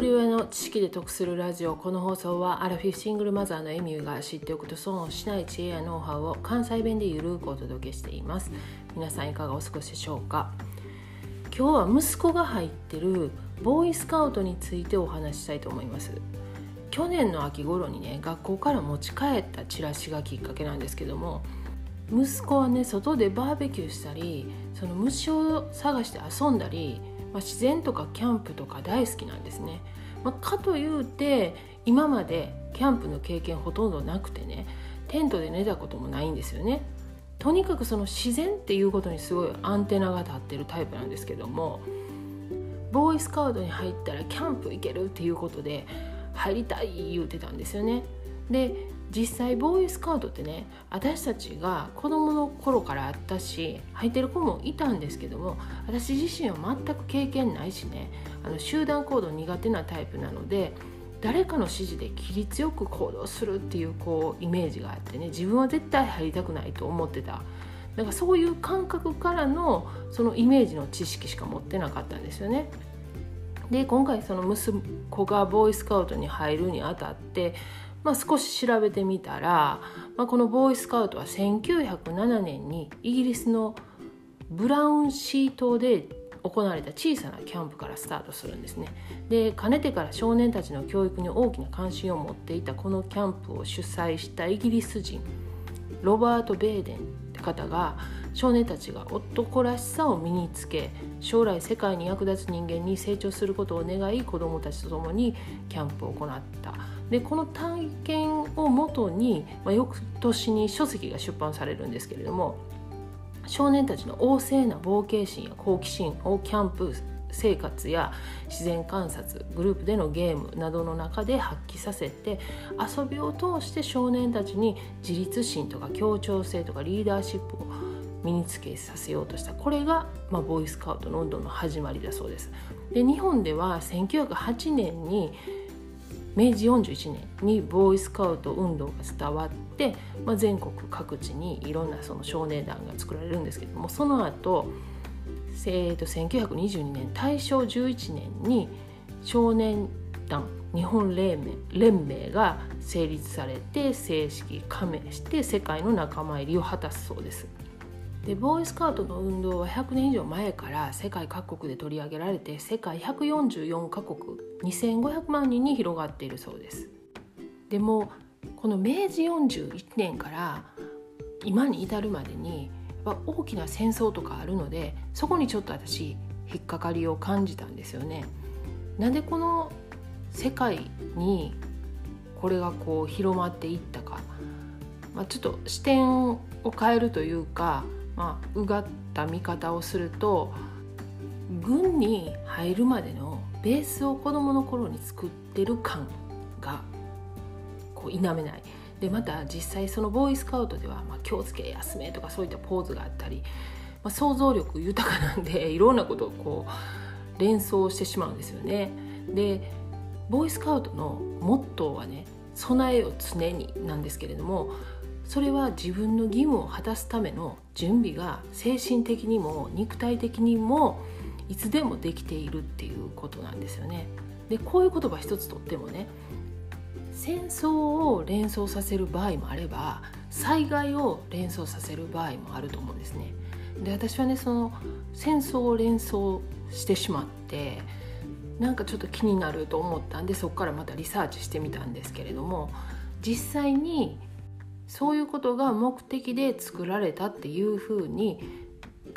人親の知識で得するラジオこの放送はアラフィフシングルマザーのエミューが知っておくと損をしない知恵やノウハウを関西弁でゆるくお届けしています。皆さんいかがお過ごしでしょうか？今日は息子が入ってるボーイスカウトについてお話ししたいと思います。去年の秋頃にね学校から持ち帰ったチラシがきっかけなんですけども息子はね外でバーベキューしたりその虫を探して遊んだりまあ、自然とかキャンプとか大好きなんですね。まあ、かというて今までキャンプの経験ほとんどなくてねテントで寝たこともないんですよね。とにかくその自然っていうことにすごいアンテナが立ってるタイプなんですけどもボーイスカウトに入ったらキャンプ行けるっていうことで入りたい言うてたんですよね。で実際ボーイスカウトってね私たちが子どもの頃からあったし入ってる子もいたんですけども私自身は全く経験ないしねあの集団行動苦手なタイプなので誰かの指示で規律よく行動するっていうこうイメージがあってね自分は絶対入りたくないと思ってたなんかそういう感覚からのそのイメージの知識しか持ってなかったんですよね。で今回その息子がボーイスカウトに入るにあたってまあ、少し調べてみたら、まあ、このボーイスカウトは1907年にイギリスのブラウンシー島で行われた小さなキャンプからスタートするんですね。でかねてから少年たちの教育に大きな関心を持っていたこのキャンプを主催したイギリス人ロバート・ベーデンって方が少年たちが男らしさを身につけ将来世界に役立つ人間に成長することを願い子どもたちと共にキャンプを行った。でこの体験をもとに、まあ、翌年に書籍が出版されるんですけれども少年たちの旺盛な冒険心や好奇心をキャンプ生活や自然観察グループでのゲームなどの中で発揮させて遊びを通して少年たちに自立心とか協調性とかリーダーシップを身につけさせようとしたこれが、まあ、ボーイスカウトの運動の始まりだそうです。で日本では1908年に明治41年にボーイスカウト運動が伝わって、まあ、全国各地にいろんなその少年団が作られるんですけどもその後、えー、と1922年大正11年に少年団日本連盟連盟が成立されて正式加盟して世界の仲間入りを果たすそうです。でボーイスカウトの運動は100年以上前から世界各国で取り上げられて世界144カ国2500万人に広がっているそうですでもこの明治41年から今に至るまでに大きな戦争とかあるのでそこにちょっと私引っかかりを感じたんですよね。なんでこの世界にこれがこう広まっていったか、まあ、ちょっと視点を変えるというかまあ、うがった見方をすると軍に入るまでのベースを子どもの頃に作ってる感がこう否めない。でまた実際そのボーイスカウトでは、まあ、気をつけ休めとかそういったポーズがあったり、まあ、想像力豊かなんで いろんなことをこう連想してしまうんですよね。でボーイスカウトのモットーはね備えを常になんですけれどもそれは自分の義務を果たすための準備が精神的にも肉体的にもいつでもできているっていうことなんですよね。でこういう言葉一つとってもね戦争を連想させる場合もあれば災害を連想させる場合もあると思うんですね。で私はねその戦争を連想してしまってなんかちょっと気になると思ったんでそこからまたリサーチしてみたんですけれども実際にそういうことが目的で作られたっていうふうに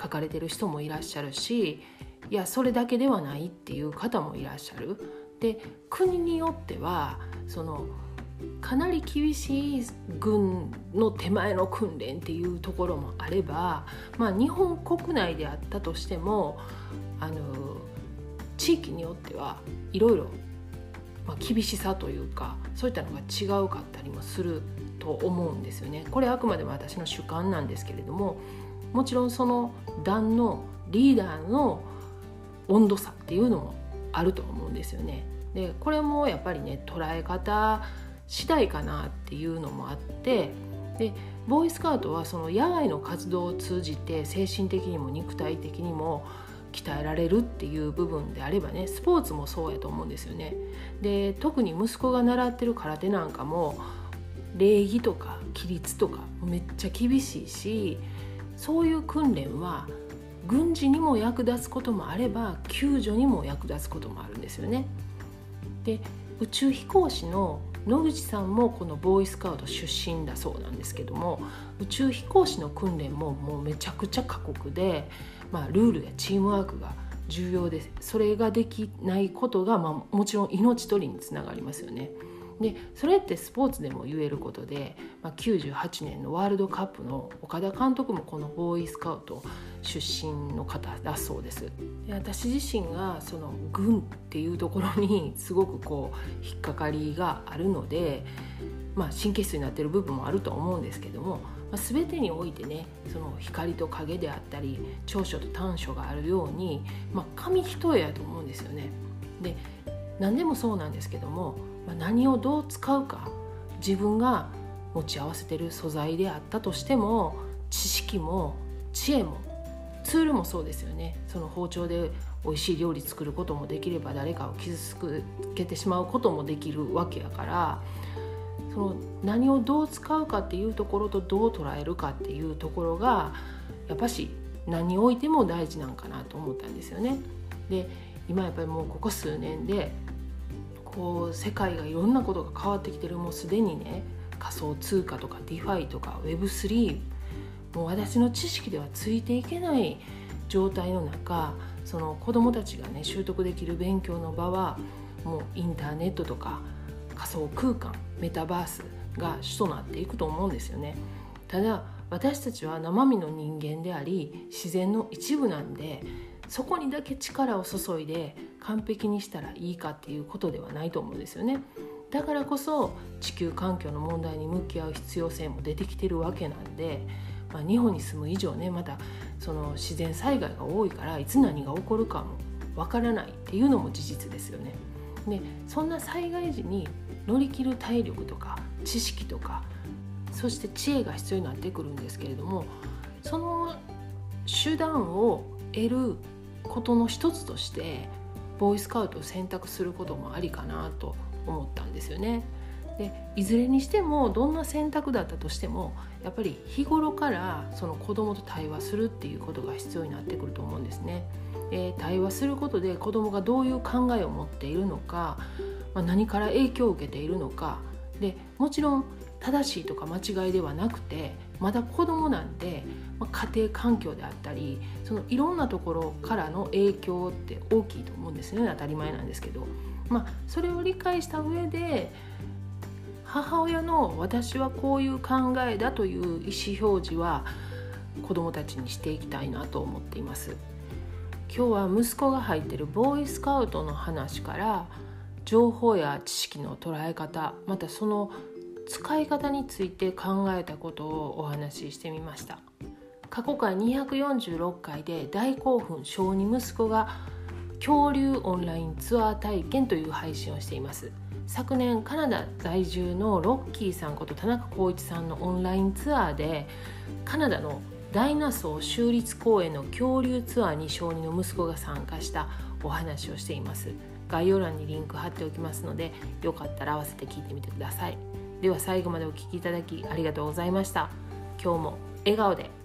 書かれてる人もいらっしゃるしいやそれだけではないっていう方もいらっしゃる。で国によってはそのかなり厳しい軍の手前の訓練っていうところもあれば、まあ、日本国内であったとしてもあの地域によってはいろいろま厳しさというかそういったのが違うかったりもすると思うんですよね。これあくまでも私の主観なんですけれどももちろんその団のリーダーの温度差っていうのもあると思うんですよね。でこれもやっぱりね捉え方次第かなっていうのもあってでボーイスカウトはその野外の活動を通じて精神的にも肉体的にも鍛えられるっていう部分であればねスポーツもそうやと思うんですよね。で特に息子が習ってる空手なんかも礼儀とか規律とかめっちゃ厳しいしそういう訓練は軍事にも役立つこともあれば救助にも役立つこともあるんですよね。で宇宙飛行士の野口さんもこのボーイスカウト出身だそうなんですけども宇宙飛行士の訓練ももうめちゃくちゃ過酷で、まあ、ルールやチームワークが重要ですそれができないことが、まあ、もちろん命取りにつながりますよね。でそれってスポーツでも言えることで、まあ、98年のワールドカップの岡田監督もこのボーイスカウト出身の方だそうですで私自身がその軍っていうところにすごくこう引っかかりがあるので、まあ、神経質になってる部分もあると思うんですけども、まあ、全てにおいてねその光と影であったり長所と短所があるように、まあ、紙一重やと思うんですよね。で何でもそうなんですけどもまあ、何をどう使うか自分が持ち合わせてる素材であったとしても知識も知恵もツールもそうですよねその包丁で美味しい料理作ることもできれば誰かを傷つけてしまうこともできるわけやからその何をどう使うかっていうところとどう捉えるかっていうところがやっぱし何においても大事なんかなと思ったんですよね。で今やっぱりもうここ数年でこう世界がいろんなことが変わってきてるもうすでにね仮想通貨とか DeFi とか Web3 もう私の知識ではついていけない状態の中その子どもたちがね習得できる勉強の場はもうインターネットとか仮想空間メタバースが主となっていくと思うんですよね。ただ私たちは生身の人間であり自然の一部なんでそこにだけ力を注いで完璧にしたらいいかっていうことではないと思うんですよね。だからこそ地球環境の問題に向き合う必要性も出てきてるわけなんで、まあ、日本に住む以上ねまたその自然災害が多いからいつ何が起こるかもわからないっていうのも事実ですよね。でそんな災害時に乗り切る体力とか知識とかそして知恵が必要になってくるんですけれどもその手段を得ることの一つとしてボーイスカウトを選択することもありかなと思ったんですよね。でいずれにしてもどんな選択だったとしてもやっぱり日頃からその子供と対話するっていうことが必要になってくると思うんですね。え対話することで子供がどういう考えを持っているのか、まあ、何から影響を受けているのかでもちろん正しいとか間違いではなくてまだ子供なんで、まあ、家庭環境であったりそのいろんなところからの影響って大きいと思うんですね当たり前なんですけど、まあ、それを理解した上で母親の私はこういう考えだという意思表示は子どもたちにしていきたいなと思っています。今日は息子が入ってるボーイスカウトの話から情報や知識の捉え方またその使い方について考えたことをお話ししてみました。過去回246回で大興奮小児息子が恐竜オンラインツアー体験という配信をしています。昨年カナダ在住のロッキーさんこと田中浩一さんのオンラインツアーでカナダのダイナソー州立公園の恐竜ツアーに小児の息子が参加したお話をしています。概要欄にリンク貼っておきますのでよかったら合わせて聞いてみてください。では最後までお聴きいただきありがとうございました。今日も笑顔で。